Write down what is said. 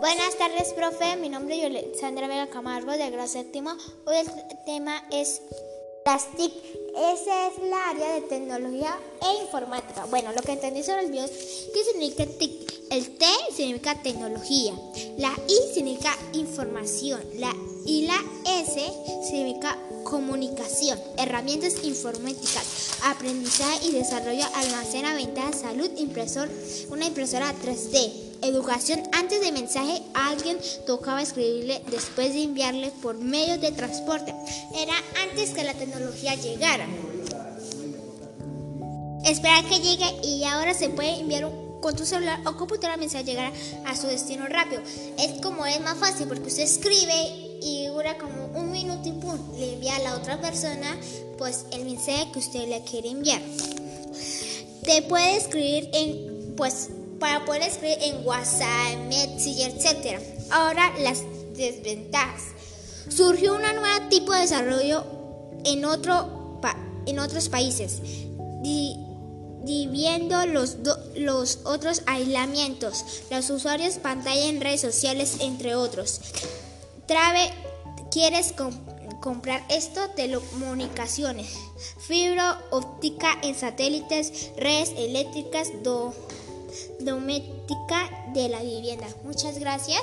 Buenas tardes, profe. Mi nombre es Alexandra Vega Camargo de grado séptimo. Hoy el tema es las TIC. Esa es la área de tecnología e informática. Bueno, lo que entendí sobre el es qué significa TIC. El T significa tecnología, la I significa información, la y la S significa comunicación, herramientas informáticas, aprendizaje y desarrollo, almacena, venta, salud, impresor, una impresora 3D. Educación. Antes de mensaje, alguien tocaba escribirle después de enviarle por medio de transporte. Era antes que la tecnología llegara. Esperar que llegue y ahora se puede enviar con tu celular o computadora mensaje llegar a su destino rápido. Es como es más fácil porque usted escribe y dura como un minuto y pum, le envía a la otra persona pues el mensaje que usted le quiere enviar. Te puede escribir en pues para poder escribir en WhatsApp, Messenger, etc. Ahora las desventajas. Surgió un nuevo tipo de desarrollo en, otro, en otros países, dividiendo los, los otros aislamientos, los usuarios pantalla en redes sociales, entre otros. Trave, ¿quieres comprar esto? Telecomunicaciones, fibra óptica en satélites, redes eléctricas, do doméstica de la vivienda. Muchas gracias.